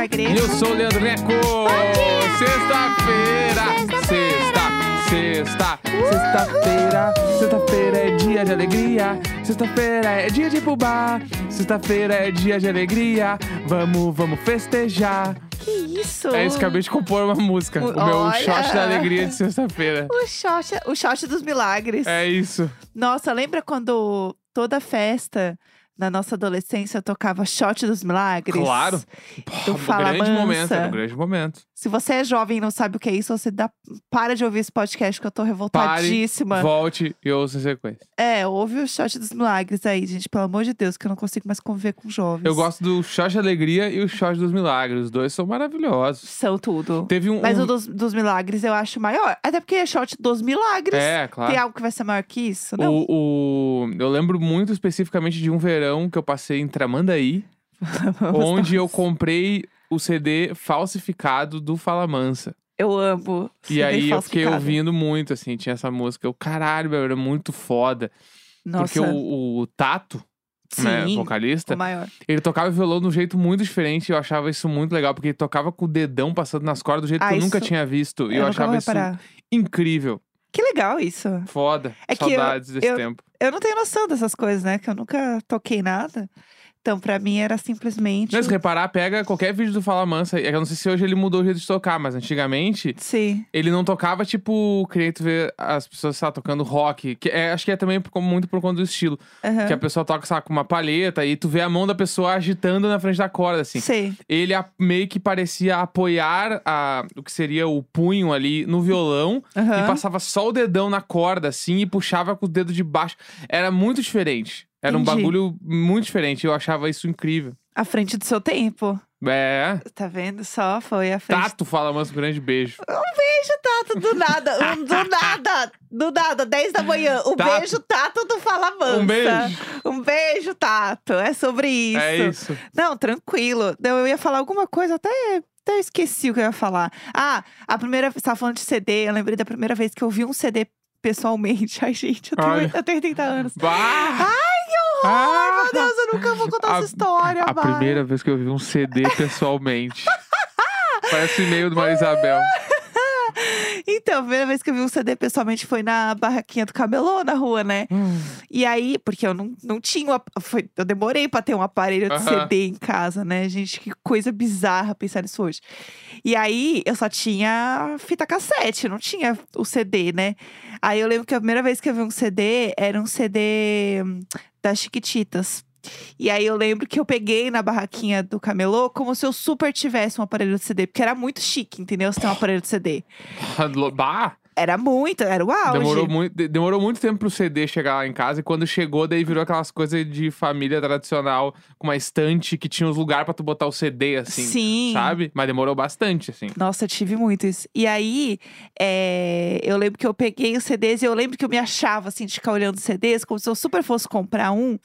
Jéssica E Greco. eu sou o Leandro Neco. Sexta-feira. Sexta. Sexta. Sexta-feira. Sexta-feira é dia de alegria. Sexta-feira é dia de ir pro bar. Sexta-feira é dia de alegria. Vamos, vamos festejar. Que isso? É isso, acabei de compor uma música. O meu Olha. shot da alegria de sexta-feira. O shot, o shot dos milagres. É isso. Nossa, lembra quando toda festa na nossa adolescência eu tocava shot dos milagres? Claro. Do um Fala grande Mansa. momento, era um grande momento. Se você é jovem e não sabe o que é isso, você dá, para de ouvir esse podcast que eu tô Pare, revoltadíssima. volte e ouça em sequência. É, ouve o shot dos milagres aí, gente. Pelo amor de Deus, que eu não consigo mais conviver com jovens. Eu gosto do shot de alegria e o shot dos milagres. Os dois são maravilhosos. São tudo. Teve um. Mas um- o dos, dos milagres eu acho maior. Até porque é shot dos milagres. É, claro. Tem algo que vai ser maior que isso? Não. O, o- eu lembro muito especificamente de um verão que eu passei em Tramandaí, onde eu comprei o CD falsificado do Fala Mansa. Eu amo. E aí eu fiquei ouvindo muito, assim, tinha essa música. Eu, caralho, meu, era muito foda. Nossa, Porque o, o Tato, né, sim, vocalista, o maior. ele tocava violão de um jeito muito diferente. E eu achava isso muito legal, porque ele tocava com o dedão passando nas cordas do jeito Ah, que eu nunca isso- tinha visto. E eu, nunca achava isso incrível. Que legal isso. Foda. É que eu- Saudades desse eu- tempo. Eu não tenho noção dessas coisas, né? Que eu nunca toquei nada. Então, pra mim, era simplesmente. Mas se reparar, pega qualquer vídeo do Fala Mansa. Eu não sei se hoje ele mudou o jeito de tocar, mas antigamente Sim. ele não tocava, tipo, que nem tu vê as pessoas sabe, tocando rock. Que é, acho que é também por- muito por conta do estilo. aham. Que a pessoa toca, sabe, com uma palheta e tu vê a mão da pessoa agitando na frente da corda, assim. Sei. Ele a- meio que parecia apoiar a, o que seria o punho ali no violão Aham. e passava só o dedão na corda, assim, e puxava com o dedo de baixo. Era muito diferente. Era um Entendi. bagulho muito diferente. Eu achava isso incrível. À frente do seu tempo. É. Tá vendo? Só foi à frente. Tato fala, mas um grande beijo. Beijo, Tato, do nada. Um, do nada. Do nada, 10 da manhã. Um Tato. beijo, Tato do Fala Mansa. Um beijo. Um beijo, Tato. É sobre isso. É isso. Não, tranquilo. Eu ia falar alguma coisa, até, até esqueci o que eu ia falar. Ah, a primeira você tava falando de CD, eu lembrei da primeira vez que eu vi um CD pessoalmente. Ai, gente, eu tenho, eu tenho 30 anos. Bah! Ai! Ah! Meu Deus, eu nunca vou contar A- essa história, A vai. primeira vez que eu vi um CD pessoalmente. Parece o e-mail do Maria Isabel. Então, a primeira vez que eu vi um CD pessoalmente foi na barraquinha do Camelô, na rua, né? E aí, porque eu não, não tinha. um Foi, eu demorei pra ter um aparelho de Aham. CD em casa, né? Gente, que coisa bizarra pensar nisso hoje. E aí, eu só tinha fita cassete, não tinha o CD, né? Aí eu lembro que a primeira vez que eu vi um CD era um CD hum, das Chiquititas. E aí eu lembro que eu peguei na barraquinha do camelô como se eu super tivesse um aparelho de CD, porque era muito chique, entendeu? Você ter um aparelho de CD. Bah! Era muito, era o auge. Demorou muito, de- demorou muito tempo pro CD chegar lá em casa. E quando chegou, daí virou aquelas coisas de família tradicional, com uma estante que tinha os lugares pra tu botar o CD, assim. Sim. Sabe? Mas demorou bastante, assim. Nossa, eu tive muito isso. E aí, é, eu lembro que eu peguei os CDs e eu lembro que eu me achava, assim, de ficar olhando os CDs, como se eu super fosse comprar um.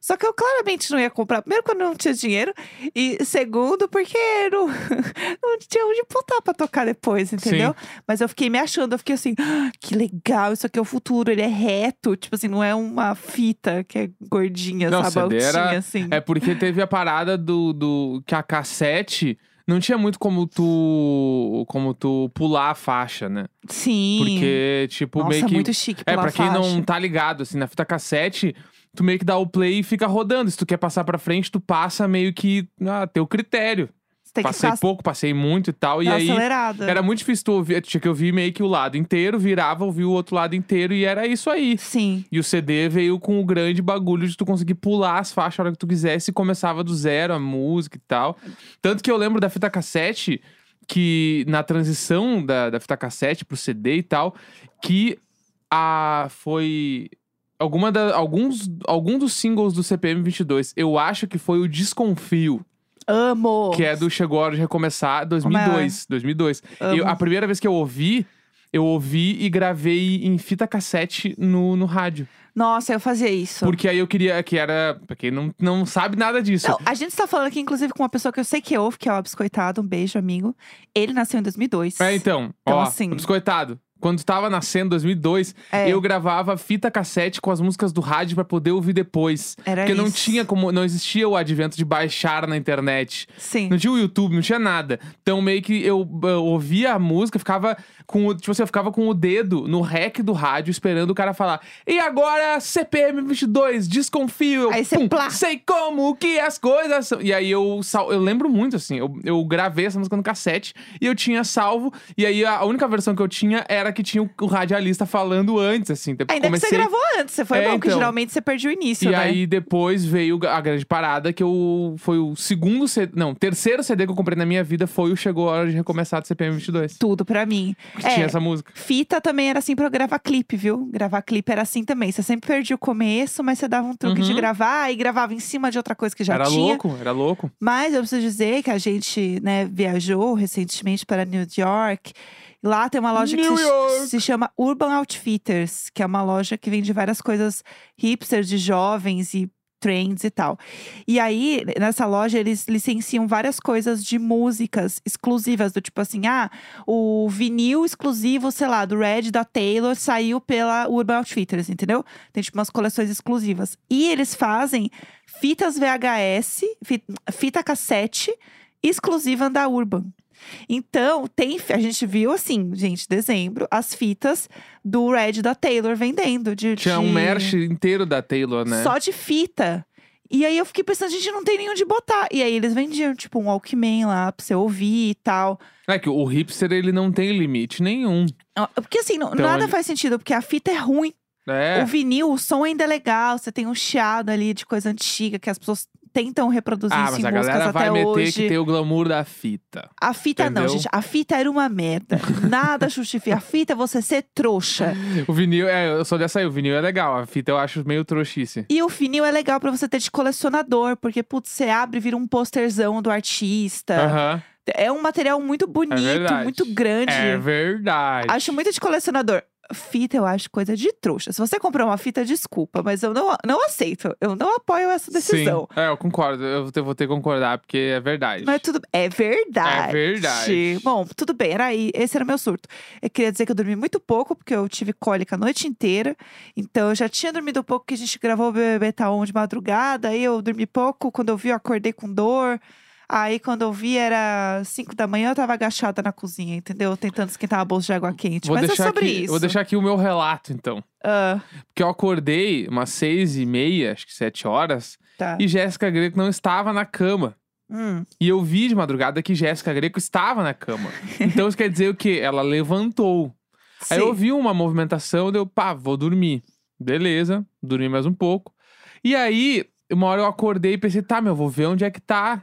Só que eu claramente não ia comprar. Primeiro, quando eu não tinha dinheiro. E segundo, porque não, não tinha onde botar pra tocar depois, entendeu? Mas eu fiquei me achando, eu fiquei assim, "Ah, que legal, isso aqui é o futuro, ele é reto. Tipo assim, não é uma fita que é gordinha, Não, sabe? CD era- Altinha, assim. É porque teve a parada do, do que a cassete não tinha muito como tu como tu pular a faixa, né? Sim. Porque tipo Nossa, meio que muito chique é pela pra quem faixa. não tá ligado assim, na fita cassete, tu meio que dá o play e fica rodando. Se tu quer passar pra frente, tu passa meio que a teu critério. Você tem que passei ficar pouco, passei muito e tal, e na aí acelerada. era muito difícil tu ouvir, tinha que ouvir meio que o lado inteiro, virava, ouvia o outro lado inteiro e era isso aí. Sim. E o CD veio com o grande bagulho de tu conseguir pular as faixas a hora que tu quisesse e começava do zero a música e tal. Tanto que eu lembro da fita cassete, que na transição da, da fita cassete pro CD e tal, que a foi. Alguma da, alguns, algum dos singles do CPM 22, eu acho que foi o Desconfio, Amo. que é do Chegou a Hora de Recomeçar, 2002. 2002. Amo. Eu, a primeira vez que eu ouvi, eu ouvi e gravei em fita cassete no, no rádio. Nossa, eu fazia isso. Porque aí eu queria que era. Pra quem não, não sabe nada disso. Não, a gente está falando aqui, inclusive, com uma pessoa que eu sei que ouve, que é o Abiscoitado. Um beijo, amigo. Ele nasceu em 2002. É, então, Então, ó, assim- o biscoitado. Quando tava nascendo, 2002, É. eu gravava fita cassete com as músicas do rádio pra poder ouvir depois. Era Porque não isso. tinha como, não existia o advento de baixar na internet. Sim. Não tinha o YouTube, não tinha nada. Então meio que eu, eu ouvia a música, ficava com o, tipo assim, eu ficava com o dedo no rec do rádio esperando o cara falar. E agora CPM 22, desconfio. Aí você plá. sei como que as coisas são. E aí eu eu lembro muito assim, eu, eu gravei essa música no cassete e eu tinha salvo e aí a única versão que eu tinha era que tinha o, radialista falando antes assim. Depois Ainda que comecei você gravou antes, você foi É, bom, porque então. geralmente você perde o início, e né? aí depois veio a grande parada, que eu foi o segundo CD, não, terceiro CD que eu comprei na minha vida foi o Chegou a Hora de Recomeçar do CPM 22. Tudo pra mim. Que É, tinha essa música. Fita também era assim pra eu gravar clipe, viu? Gravar clipe era assim também. Você sempre perdia o começo, mas você dava um truque de Uhum. gravar e gravava em cima de outra coisa que já era tinha. louco, era louco. Mas eu preciso dizer que a gente, né, viajou recentemente para New York. Lá tem uma loja que New se, York! se chama Urban Outfitters, que é uma loja que vende várias coisas hipsters de jovens e trends e tal. E aí, nessa loja, eles licenciam várias coisas de músicas exclusivas, do tipo assim, ah, o vinil exclusivo, sei lá, do Red da Taylor saiu pela Urban Outfitters, entendeu? Tem tipo umas coleções exclusivas. E eles fazem fitas VHS, fi- fita cassete exclusiva da Urban. Então, tem, a gente viu assim, gente, dezembro, as fitas do Red da Taylor vendendo. De, Tinha um de- merch inteiro da Taylor, né? Só de fita. E aí eu fiquei pensando, gente, não tem nenhum de botar. E aí eles vendiam, tipo, um Walkman lá pra você ouvir e tal. É que o hipster ele não tem limite nenhum. Ah, Porque assim, Então, nada faz sentido, porque a fita é ruim. É. O vinil, o som ainda é legal, você tem um chiado ali de coisa antiga que as pessoas tentam reproduzir Ah, isso mas em a músicas galera vai até meter hoje. que tem o glamour da fita. A fita não, Entendeu? gente. A fita era uma merda. Nada justifica. A fita é você ser trouxa. O vinil, é, eu sou dessa aí, o vinil é legal. A fita eu acho meio trouxice. E o vinil é legal pra você ter de colecionador, porque, putz, você abre e vira um posterzão do artista. Aham. É um material muito bonito, verdade. muito grande. É verdade. Acho muito de colecionador. Fita eu acho coisa de trouxa. Se você comprar uma fita, desculpa, mas eu não, não aceito. Eu não apoio essa decisão. Sim. É, eu concordo. Eu vou ter- que concordar, porque é verdade. Mas tudo é verdade. É verdade. Bom, tudo bem, era aí. Esse era meu surto. Eu queria dizer que eu dormi muito pouco, porque eu tive cólica a noite inteira. Então eu já tinha dormido pouco, que a gente gravou o BBB Tá On de madrugada. Aí eu dormi pouco. Quando eu vi, eu acordei com dor. Aí quando eu vi, era 5 da manhã, eu tava agachada na cozinha, entendeu? Tentando esquentar uma bolsa de água quente. Vou Mas é sobre aqui, isso. Vou deixar aqui o meu relato, então. Ah, Porque eu acordei umas seis e meia, acho que sete horas, tá. e Jéssica Greco não estava na cama. Hum, E eu vi de madrugada que Jéssica Greco estava na cama. Então isso quer dizer o quê? Ela levantou. Aí sim. eu vi uma movimentação, deu, pá, vou dormir. Beleza, dormi mais um pouco. E aí, uma hora eu acordei e pensei, tá, meu, vou ver onde é que tá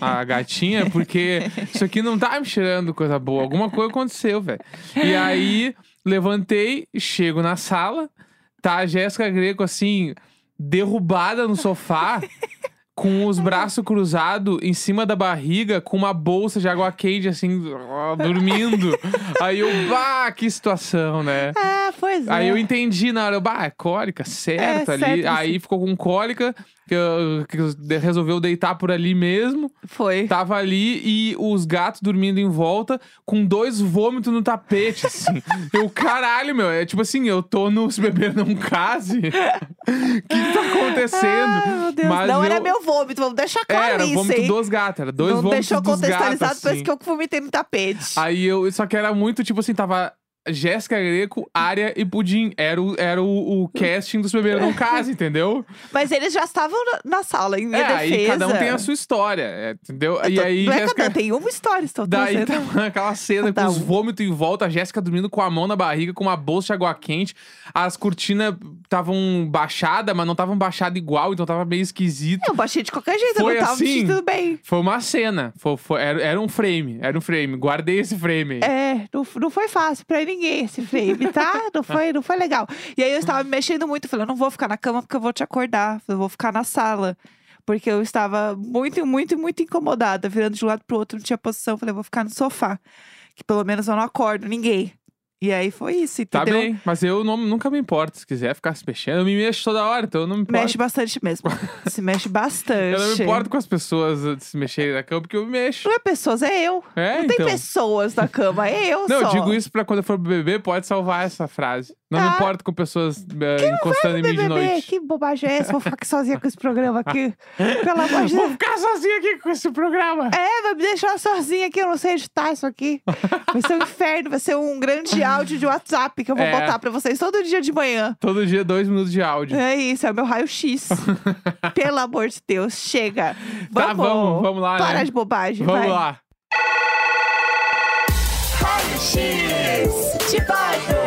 a gatinha, porque isso aqui não tá me cheirando coisa boa. Alguma coisa aconteceu, velho. E aí, levantei, chego na sala, tá a Jéssica Greco assim, derrubada no sofá. Com os braços cruzados em cima da barriga, com uma bolsa de água quente, assim, dormindo. Aí eu, bah, que situação, né? Ah, pois é. Aí eu entendi na hora, bah, é cólica, certo É, ali. certo, Aí ficou com cólica, que, eu- que eu- resolveu deitar por ali mesmo. Foi. Tava ali e os gatos dormindo em volta, com dois vômitos no tapete, assim. eu, caralho, meu, é tipo assim, eu tô no Se Beber Não Case. O que tá acontecendo? Ah, meu Deus. Mas não era eu- meu vômito, vamos deixar É, claro era isso, vômito hein? dos gatos, era dois não vômitos deixou dos gatos, contextualizado, parece assim. que eu vomitei no tapete. Aí eu, só que era muito, tipo assim, tava Jéssica Greco, Área e Pudim. Era o, era o, o casting dos Beber Não Case, entendeu? Mas eles já estavam na, na sala, em minha é, defesa. aí cada um tem a sua história, é, entendeu? Eu E tô- aí não é Jéssica... cada um, tem uma história, estou Daí tava aquela cena com Cada os vômitos em volta, a Jéssica dormindo com a mão na barriga, com uma bolsa de água quente. As cortinas estavam baixadas, mas não estavam baixadas igual, então tava meio esquisito. Eu baixei de qualquer jeito, Foi eu não tava assim? sentindo bem. Foi uma cena, foi, foi- era, era um frame, era um frame. Guardei esse frame. É, não, não foi fácil pra ninguém esse frame, tá? Não foi, não foi legal. E aí eu estava me mexendo muito, eu não vou ficar na cama porque eu vou te acordar, eu vou ficar na sala. Porque eu estava muito, muito, muito incomodada, virando de um lado pro outro, não tinha posição. Falei, vou ficar no sofá, que pelo menos eu não acordo ninguém. E aí foi isso, Tá entendeu? bem, mas eu não- nunca me importo. Se quiser ficar se mexendo, eu me mexo toda hora, então eu não me importo. Mexe bastante mesmo. Se mexe bastante. Eu não me importo com as pessoas se mexerem na cama, porque eu me mexo. Não é pessoas, é eu. É, não então. tem pessoas na cama, é eu Não, só. eu digo isso pra quando eu for beber, pode salvar essa frase. Não me Tá. importo com pessoas uh, encostando em mim de noite. que bobagem é essa? Vou ficar aqui sozinha com esse programa aqui. Pelo amor de Vou Deus. ficar sozinho aqui com esse programa. É, vai me deixar sozinha aqui, eu não sei editar isso aqui. Vai ser um inferno, vai ser um grande áudio de WhatsApp que eu vou É. botar pra vocês todo dia de manhã. Todo dia, dois minutos de áudio. É isso, é o meu raio-x. Pelo amor de Deus, chega. Tá, vamos, vamos lá, Parar né? de bobagem, Vamos vai. lá. Raio-x de bairro.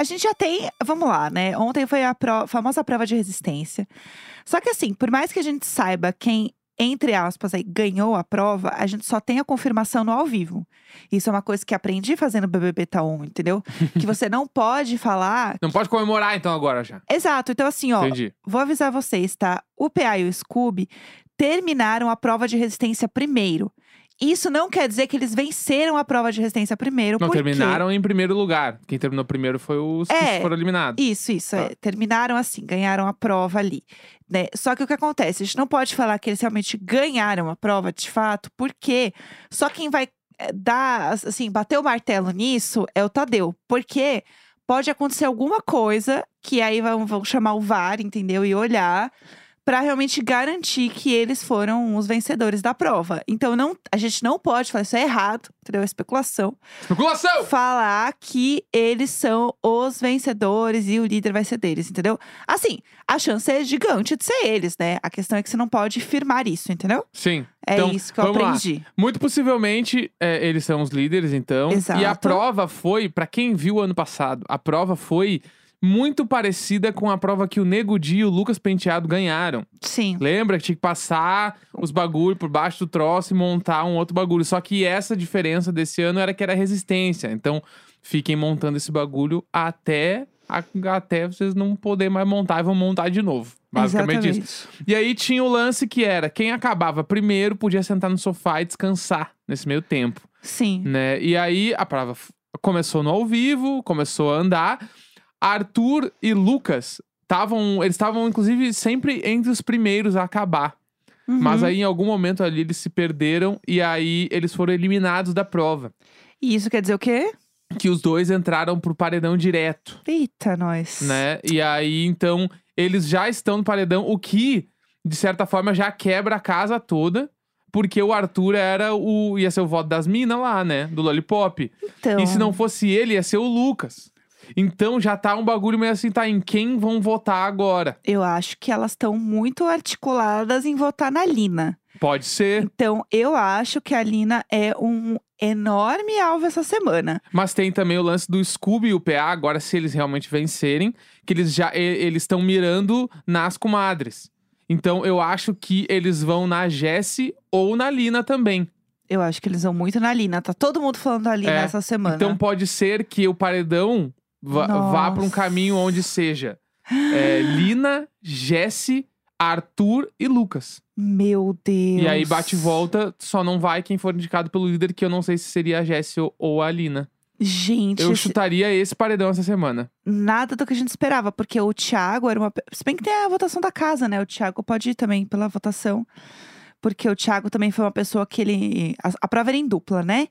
A gente já tem, vamos lá, né? Ontem foi a pro- famosa prova de resistência. Só que assim, por mais que a gente saiba quem, entre aspas, aí, ganhou a prova, a gente só tem a confirmação no ao vivo. Isso é uma coisa que aprendi fazendo BBB Taon, entendeu? que você não pode falar. Não pode comemorar então agora já. Exato, então assim, ó, Entendi. vou avisar vocês, tá? O PA e o Scooby terminaram a prova de resistência primeiro. Isso não quer dizer que eles venceram a prova de resistência primeiro. Não, por quê? terminaram em primeiro lugar. Quem terminou primeiro foi os É. que foram eliminados. Isso, isso. Tá. é. Terminaram assim, ganharam a prova ali. Né? Só que o que acontece? A gente não pode falar que eles realmente ganharam a prova de fato, porque só quem vai é, dar, assim, bater o martelo nisso é o Tadeu. Porque pode acontecer alguma coisa que aí vão, vão chamar o VAR, entendeu? E olhar pra realmente garantir que eles foram os vencedores da prova. Então não, a gente não pode falar isso é errado, entendeu? É especulação Especulação! falar que eles são os vencedores e o líder vai ser deles, entendeu? Assim, a chance é gigante de ser eles, né? A questão é que você não pode firmar isso, entendeu? Sim. É Então, isso que eu vamos lá. aprendi. Muito possivelmente, é, eles são os líderes, então. E a Exato. prova foi, pra quem viu ano passado, a prova foi muito parecida com a prova que o Nego Di e o Lucas Penteado ganharam. Sim. Lembra que tinha que passar os bagulho por baixo do troço e montar um outro bagulho. Só que essa diferença desse ano era que era resistência. Então, fiquem montando esse bagulho até, a- até vocês não poderem mais montar e vão montar de novo. Basicamente Exatamente. isso. E aí tinha o lance que era, quem acabava primeiro podia sentar no sofá e descansar nesse meio tempo, Sim. né? E aí a prova começou no ao vivo, começou a andar. Arthur e Lucas estavam, eles estavam inclusive sempre entre os primeiros a acabar. Mas Uhum. aí em algum momento ali eles se perderam e aí eles foram eliminados da prova. E isso quer dizer o quê? Que os dois entraram pro paredão direto, Eita, nós. né? E aí então eles já estão no paredão, o que de certa forma já quebra a casa toda. Porque o Arthur era o. ia ser o voto das minas lá, né? Do Lollipop. Então, E se não fosse ele, ia ser o Lucas. Então já tá um bagulho meio assim, tá? Em quem vão votar agora? eu acho que elas estão muito articuladas em votar na Lina. Pode ser. Então, eu acho que a Lina é um enorme alvo essa semana. Mas tem também o lance do Scooby e o PA, agora se eles realmente vencerem, que eles já eles estão mirando nas comadres. Então eu acho que eles vão na Jessie ou na Lina também. Eu acho que eles vão muito na Lina. Tá todo mundo falando da Lina É, essa semana. Então pode ser que o paredão vá, vá para um caminho onde seja é, Lina, Jessie, Arthur e Lucas. Meu Deus. E aí bate e volta, só não vai quem for indicado pelo líder, que eu não sei se seria a Jessie ou, ou a Lina. Gente, Eu esse- chutaria esse paredão essa semana. nada do que a gente esperava, porque o Thiago era uma. Se bem que tem a votação da casa, né? O Thiago pode ir também pela votação. Porque o Thiago também foi uma pessoa que ele. A, a prova era em dupla, né?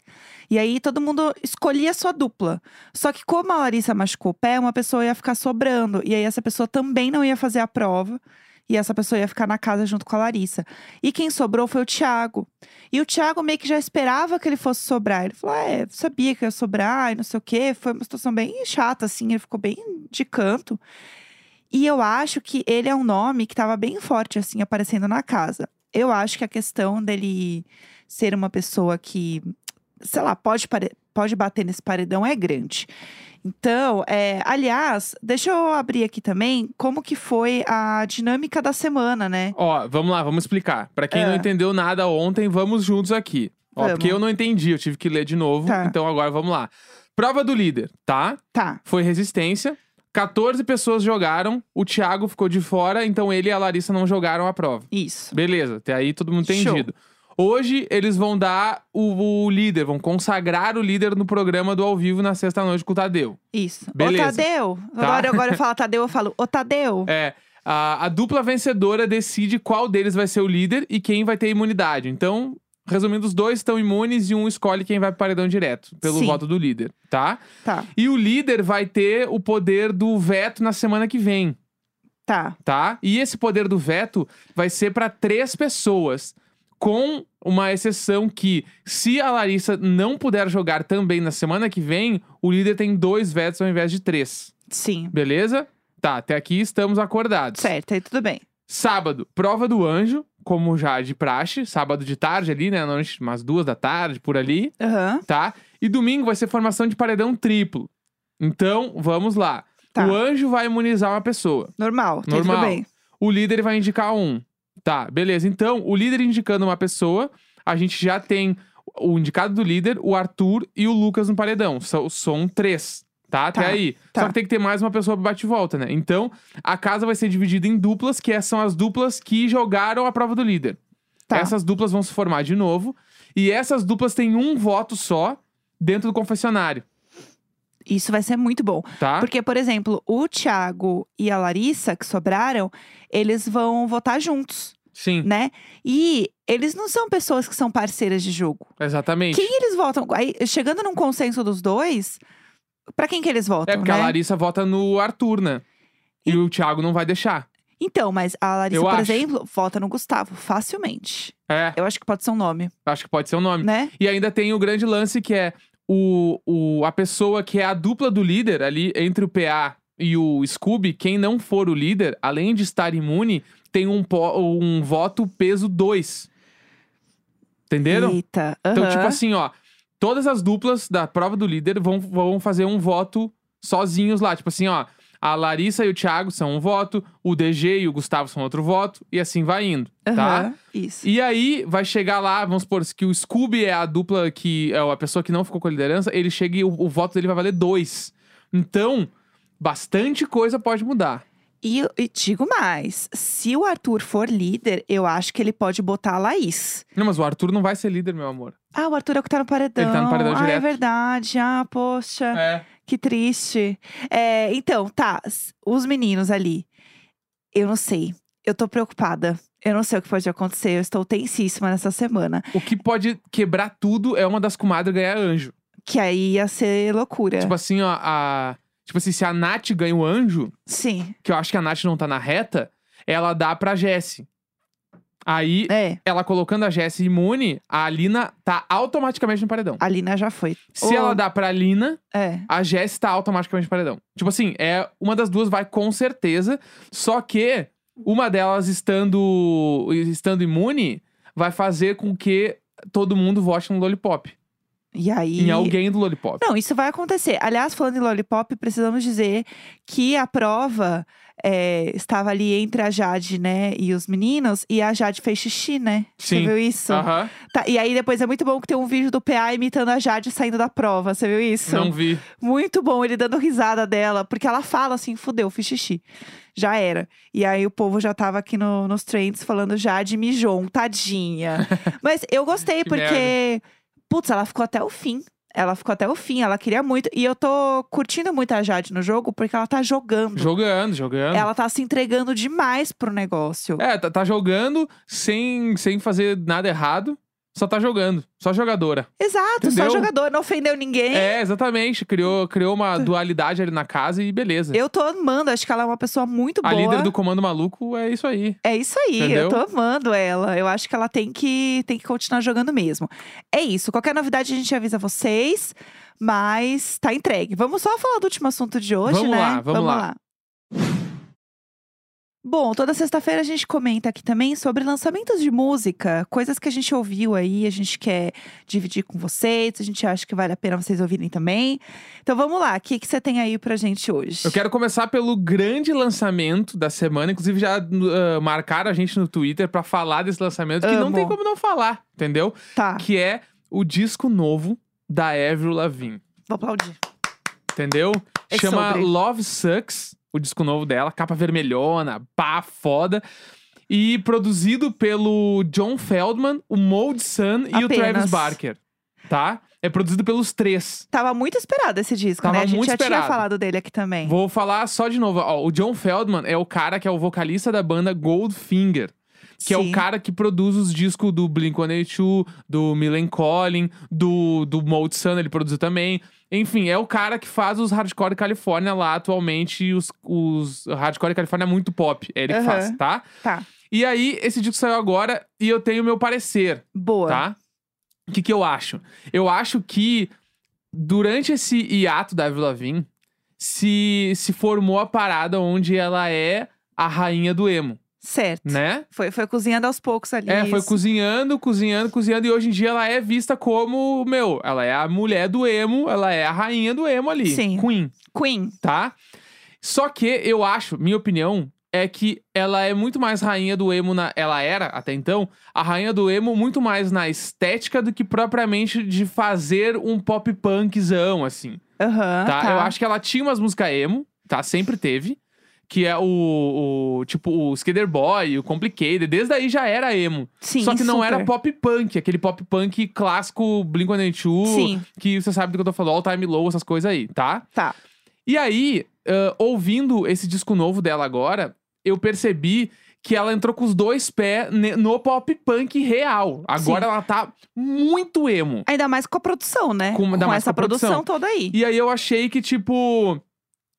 E aí todo mundo escolhia a sua dupla. Só que como a Larissa machucou o pé, uma pessoa ia ficar sobrando. E aí essa pessoa também não ia fazer a prova. E essa pessoa ia ficar na casa junto com a Larissa. E quem sobrou foi o Thiago. E o Thiago meio que já esperava que ele fosse sobrar. Ele falou: é, sabia que ia sobrar e não sei o quê. Foi uma situação bem chata, assim. Ele ficou bem de canto. E eu acho que ele é um nome que estava bem forte, assim, aparecendo na casa. Eu acho que a questão dele ser uma pessoa que, sei lá, pode, pode bater nesse paredão é grande. Então, é, aliás, deixa eu abrir aqui também como que foi a dinâmica da semana, né? Ó, vamos lá, vamos explicar. Pra quem É. não entendeu nada ontem, vamos juntos aqui. Ó, Vamos. porque eu não entendi, eu tive que ler de novo. Tá. Então agora vamos lá. Prova do líder, tá? Tá. Foi resistência. 14 pessoas jogaram, o Thiago ficou de fora, então ele e a Larissa não jogaram a prova. Isso. Beleza, até aí todo mundo entendido. Hoje eles vão dar o, o líder, vão consagrar o líder no programa do ao vivo na sexta-noite com o Tadeu. Isso. Beleza. Ô, Tadeu. Tá. Agora, agora eu falo Tadeu, eu falo, ô, Tadeu. É, a, a dupla vencedora decide qual deles vai ser o líder e quem vai ter imunidade. Então, resumindo, os dois estão imunes e um escolhe quem vai pro paredão direto, pelo Sim. voto do líder, tá? Tá, E o líder vai ter o poder do veto na semana que vem, tá. tá? E esse poder do veto vai ser pra três pessoas, com uma exceção que, se a Larissa não puder jogar também na semana que vem, o líder tem dois vetos ao invés de três. Sim. Beleza? Tá, até aqui estamos acordados. Certo, aí tudo bem. Sábado, prova do anjo, como já de praxe, sábado de tarde ali, né? Noite, umas duas da tarde, por ali, Aham. tá? E domingo vai ser formação de paredão triplo. Então, vamos lá. Tá. O anjo vai imunizar uma pessoa. Normal, tá Normal. tudo bem. O líder vai indicar um. Tá, beleza. Então, o líder indicando uma pessoa, a gente já tem o indicado do líder, o Arthur e o Lucas no paredão. São, são três. Tá, até Tá, aí. tá. Só que tem que ter mais uma pessoa bate e volta, né? Então, a casa vai ser dividida em duplas, que são as duplas que jogaram a prova do líder. Tá. Essas duplas vão se formar de novo. E essas duplas têm um voto só dentro do confessionário, Isso vai ser muito bom. tá? Porque, por exemplo, o Thiago e a Larissa, que sobraram, eles vão votar juntos, Sim, né? E eles não são pessoas que são parceiras de jogo. exatamente. Quem eles votam? Aí, chegando num consenso dos dois, pra quem que eles votam, É porque né? a Larissa vota no Arthur, né? E, o Thiago não vai deixar. Então, mas a Larissa, Eu por acho. exemplo, vota no Gustavo, facilmente. É, Eu acho que pode ser um nome, acho que pode ser o nome. né? E ainda tem o grande lance que é o, o, a pessoa que é a dupla do líder ali entre o PA e o Scooby, quem não for o líder, além de estar imune, tem um, um voto peso 2. Entenderam? Eita. Então, aham. tipo assim, ó, todas as duplas da prova do líder vão, vão fazer um voto sozinhos lá. Tipo assim, ó, a Larissa e o Thiago são um voto, o DG e o Gustavo são outro voto, e assim vai indo, tá? Aham, Isso. E aí vai chegar lá, vamos supor, que o Scooby é a dupla que é a pessoa que não ficou com a liderança, ele chega e o, o voto dele vai valer dois. Então, bastante coisa pode mudar. E, e digo mais: se o Arthur for líder, eu acho que ele pode botar a Laís. Não, mas o Arthur não vai ser líder, meu amor. Ah, o Arthur é o que tá no paredão. Ele tá no paredão ah, é direto. verdade. Ah, poxa, É. que triste. É, então, tá. Os meninos ali. Eu não sei. Eu tô preocupada. Eu não sei o que pode acontecer. Eu estou tensíssima nessa semana. O que pode quebrar tudo é uma das comadres ganhar anjo. Que aí ia ser loucura. Tipo assim, ó, a. Tipo assim, se a Nath ganha o anjo, Sim. que eu acho que a Nath não tá na reta, ela dá pra Jessie. Aí, É. ela colocando a Jessie imune, a Alina tá automaticamente no paredão. A Lina já foi. Se ela dá pra Alina, É. a Jessie tá automaticamente no paredão. Tipo assim, é uma das duas vai com certeza. Só que uma delas estando, estando imune vai fazer com que todo mundo vote no Lollipop. E aí. Em alguém do Lollipop. Não, isso vai acontecer. Aliás, falando em Lollipop, precisamos dizer que a prova é, estava ali entre a Jade, né, e os meninos, e a Jade fez xixi, né? Sim. Você viu isso? Aham, Tá, e aí depois é muito bom que tem um vídeo do PA imitando a Jade saindo da prova. Você viu isso? não vi. Muito bom, ele dando risada dela, porque ela fala assim: fudeu, fiz xixi. Já era. E aí o povo já tava aqui no- nos trends falando Jade mijou, tadinha. Mas eu gostei, Que porque, putz, ela ficou até o fim. Ela ficou até o fim, ela queria muito. E eu tô curtindo muito a Jade no jogo, porque ela tá jogando. Jogando, jogando. Ela tá se entregando demais pro negócio. É, tá, tá jogando sem, sem fazer nada errado. Só tá jogando. Só jogadora. Exato, Entendeu? só jogador, não ofendeu ninguém. É, exatamente. Criou, criou uma dualidade ali na casa e beleza. Eu tô amando, acho que ela é uma pessoa muito A boa. líder do comando maluco é isso aí. É isso aí, Entendeu? eu tô amando ela. Eu acho que ela tem que, tem que continuar jogando mesmo. É isso, qualquer novidade a gente avisa vocês, mas tá entregue. Vamos só falar do último assunto de hoje, Vamos né? lá, vamos lá. Bom, toda sexta-feira a gente comenta aqui também sobre lançamentos de música, coisas que a gente ouviu aí, a gente quer dividir com vocês, a gente acha que vale a pena vocês ouvirem também. Então vamos lá, o que, que você tem aí pra gente hoje? Eu quero começar pelo grande lançamento da semana. Inclusive, já uh, marcaram a gente no Twitter pra falar desse lançamento, que não Amo. tem como não falar, entendeu? Tá, Que é o disco novo da Avril Lavigne. vou aplaudir. entendeu? É Chama sobre. Love Sucks, o disco novo dela, capa vermelhona, pá, foda. E produzido pelo John Feldman, o Mold Sun e o Apenas. Travis Barker, tá? É produzido pelos três. Tava muito esperado esse disco, Tava né? A gente muito já esperado. tinha falado dele aqui também. Vou falar só de novo. Ó, o John Feldman é o cara que é o vocalista da banda Goldfinger. Que é o Sim. cara que produz os discos do Blink-182, do Millen Collin, do, do Mold Sun, ele produziu também. Enfim, é o cara que faz os Hardcore California lá atualmente. e Os, os Hardcore California é muito pop. É ele que Aham. faz, tá? Tá, E aí, esse disco saiu agora e eu tenho meu parecer boa. tá? O que, que eu acho? Eu acho que durante esse hiato da Avril Lavigne, se, se formou a parada onde ela é a rainha do emo, Certo. né? Foi, foi cozinhando aos poucos ali. É, foi isso. cozinhando, cozinhando, cozinhando, e hoje em dia ela é vista como, meu, ela é a mulher do emo, ela é a rainha do emo ali. Sim. Queen, Queen. tá? Só que eu acho, minha opinião, é que ela é muito mais rainha do emo na. Ela era, até então, a rainha do emo muito mais na estética do que propriamente de fazer um pop punkzão, assim. Aham. tá? tá. Eu acho que ela tinha umas músicas emo, tá? Sempre teve. Que é o, o tipo, o Skater Boy, o Complicated, desde aí já era emo. Sim, Só que não super. era pop punk, aquele pop punk clássico Blink-182, Sim. que você sabe do que eu tô falando, All Time Low, essas coisas aí, tá? Tá. E aí, ãh, ouvindo esse disco novo dela agora, eu percebi que ela entrou com os dois pés no pop punk real. Agora ela tá muito emo. Ainda mais com a produção, né? Com- essa com a produção. produção toda aí. E aí eu achei que, tipo.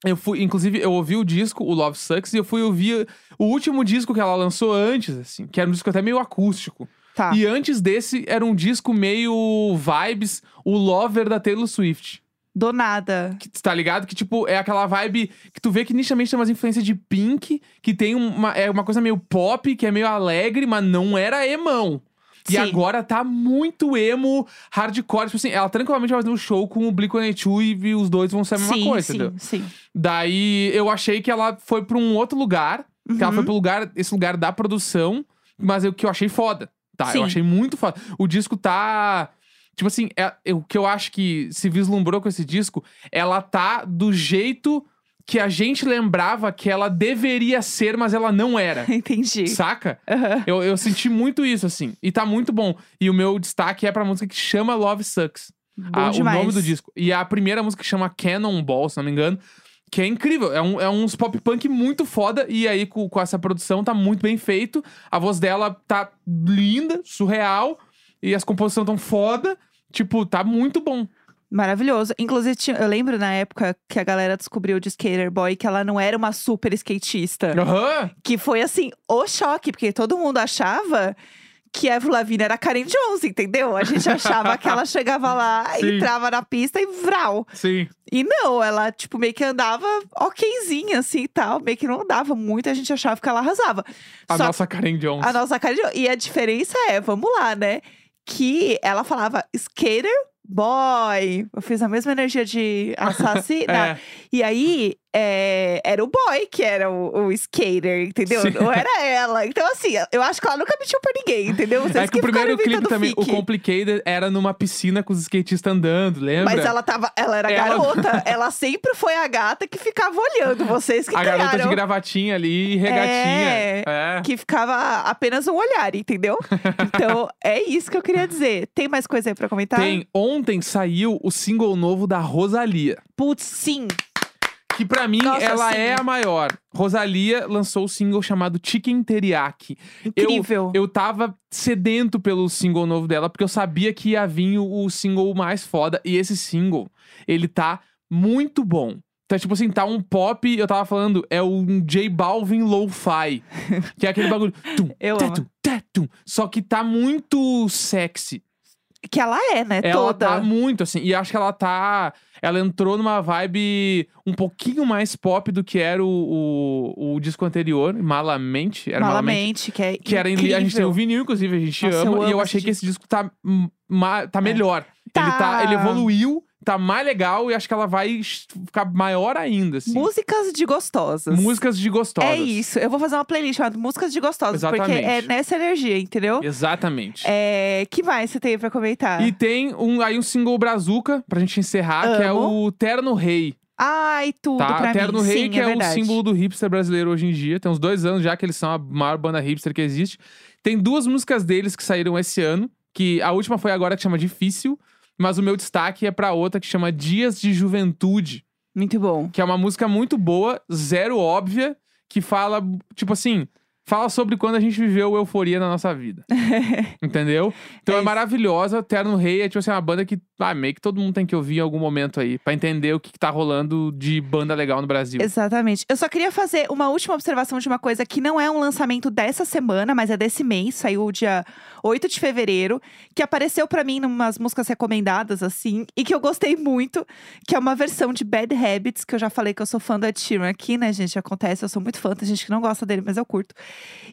Eu fui, inclusive, eu ouvi o disco, o Love Sucks, e eu fui ouvir o último disco que ela lançou antes, assim, que era um disco até meio acústico. Tá. E antes desse, era um disco meio vibes, o Lover da Taylor Swift. Do nada. Que, tá ligado? Que, tipo, é aquela vibe que tu vê que nitidamente tem umas influências de Pink, que tem uma, é uma coisa meio pop, que é meio alegre, mas não era emão. E Sim. agora tá muito emo, hardcore. Tipo assim, ela tranquilamente vai fazer um show com o Blink-182 e os dois vão ser a mesma sim, coisa, sim, entendeu? sim. Daí eu achei que ela foi pra um outro lugar, que ela Uhum. foi pro lugar, esse lugar da produção, mas o que eu achei foda, tá? Sim. Eu achei muito foda. O disco tá. Tipo assim, é, é o que eu acho que se vislumbrou com esse disco, ela tá do jeito que a gente lembrava que ela deveria ser, mas ela não era. Entendi. Saca? Aham. Eu, eu senti muito isso, assim. E tá muito bom. E o meu destaque é pra música que chama Love Sucks. Ah, o nome do disco. E a primeira música que chama Cannonball, se não me engano. Que é incrível. É, um, é uns pop punk muito foda. E aí, com, com essa produção, tá muito bem feito. A voz dela tá linda, surreal. E as composições tão foda. Tipo, tá muito bom. Maravilhoso. Inclusive, eu lembro na época que a galera descobriu de Skater Boy que ela não era uma super skatista. Aham. Que foi assim, o choque, porque todo mundo achava que a Avril Lavigne era Karen Jones, entendeu? A gente achava que ela chegava lá, Sim. entrava na pista e vral. Sim. E não, ela, tipo, meio que andava okzinha, assim e tal. Meio que não andava muito, a gente achava que ela arrasava. A Só nossa Karen Jones. a nossa Karen Jones. E a diferença é, vamos lá, né? Que ela falava skater boy. Eu fiz a mesma energia de assassina. É. E aí, é, era o boy que era o, o skater, entendeu? Sim. Não era ela. Então, assim, eu acho que ela nunca mentiu pra ninguém, entendeu? Vocês É que o primeiro clipe também, o fique. Complicated, era numa piscina com os skatistas andando, lembra? Mas ela tava, ela era Ela- garota. ela sempre foi a gata que ficava olhando vocês que A garota de criaram. gravatinha ali e regatinha. É. É. Que ficava apenas um olhar, entendeu? Então, é isso que eu queria dizer. Tem mais coisa aí pra comentar? Tem. Ontem saiu o single novo da Rosalia. Putz, sim. Que pra mim, Nossa, ela sim. é a maior. Rosalia lançou o single chamado Chicken Teriyaki. Incrível. Eu tava sedento pelo single novo dela, porque eu sabia que ia vir o, o single mais foda. E esse single, ele tá muito bom. Tá, tipo assim, tá um pop, eu tava falando, é um J Balvin Lo-Fi. que é aquele bagulho. Tum, Eu amo. Só que tá muito sexy. Que ela é, né? Ela Toda. tá muito, assim. E acho que ela tá. Ela entrou numa vibe um pouquinho mais pop do que era o, o, o disco anterior, Malamente. Era Malamente. Malamente, que é Que era li- a gente tem o incrível. vinil, inclusive, a gente Nossa, eu ama. e amo eu achei que esse disco. disco tá, hum, ma- tá melhor. Ele, tá, Tá. ele evoluiu, tá mais legal e acho que ela vai ficar maior ainda, assim. Músicas de gostosas. Músicas de gostosas. É isso. Eu vou fazer uma playlist chamada Músicas de Gostosas. Porque Exatamente. é nessa energia, entendeu? Exatamente. É, que mais você tem pra comentar? E tem um, aí um single brazuca, pra gente encerrar, que é Amo. o Terno Rei. Ai, tudo Tá? pra Terno mim. Rei, Sim, que é, o verdade. símbolo do hipster brasileiro hoje em dia. Tem uns dois anos já que eles são a maior banda hipster que existe. Tem duas músicas deles que saíram esse ano. Que a última foi agora que chama Difícil. Mas o meu destaque é pra outra que chama Dias de Juventude. Muito bom. Que é uma música muito boa, zero óbvia. Que fala, tipo assim... Fala sobre quando a gente viveu euforia na nossa vida. Entendeu? Então É é, maravilhosa. Terno Rei é tipo assim, uma banda que ah, meio que todo mundo tem que ouvir em algum momento aí. Pra entender o que, que tá rolando de banda legal no Brasil. Exatamente. Eu só queria fazer uma última observação de uma coisa que não é um lançamento dessa semana, mas é desse mês, saiu dia 8 de fevereiro, que apareceu pra mim numas músicas recomendadas, assim, e que eu gostei muito, que é uma versão de Bad Habits, que eu já falei que eu sou fã Ed Sheeran aqui, né, gente? Acontece, eu sou muito fã, tem gente que não gosta dele, mas eu curto.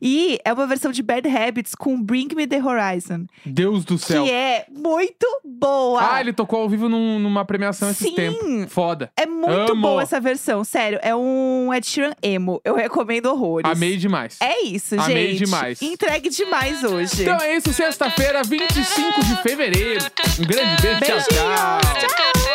E é uma versão de Bad Habits com Bring Me The Horizon, Deus do céu. que é muito boa. Ah, ele tocou ao vivo num- numa premiação esses Sim. tempos. Foda. É muito Amo. boa essa versão, sério. É um Ed Sheeran emo. Eu recomendo horrores. Amei demais. É isso, Amei gente. demais. Entregue demais hoje. Então é isso, sexta-feira, 25 de fevereiro. Um grande beijo, tchau, Beijinhos. tchau. Tchau.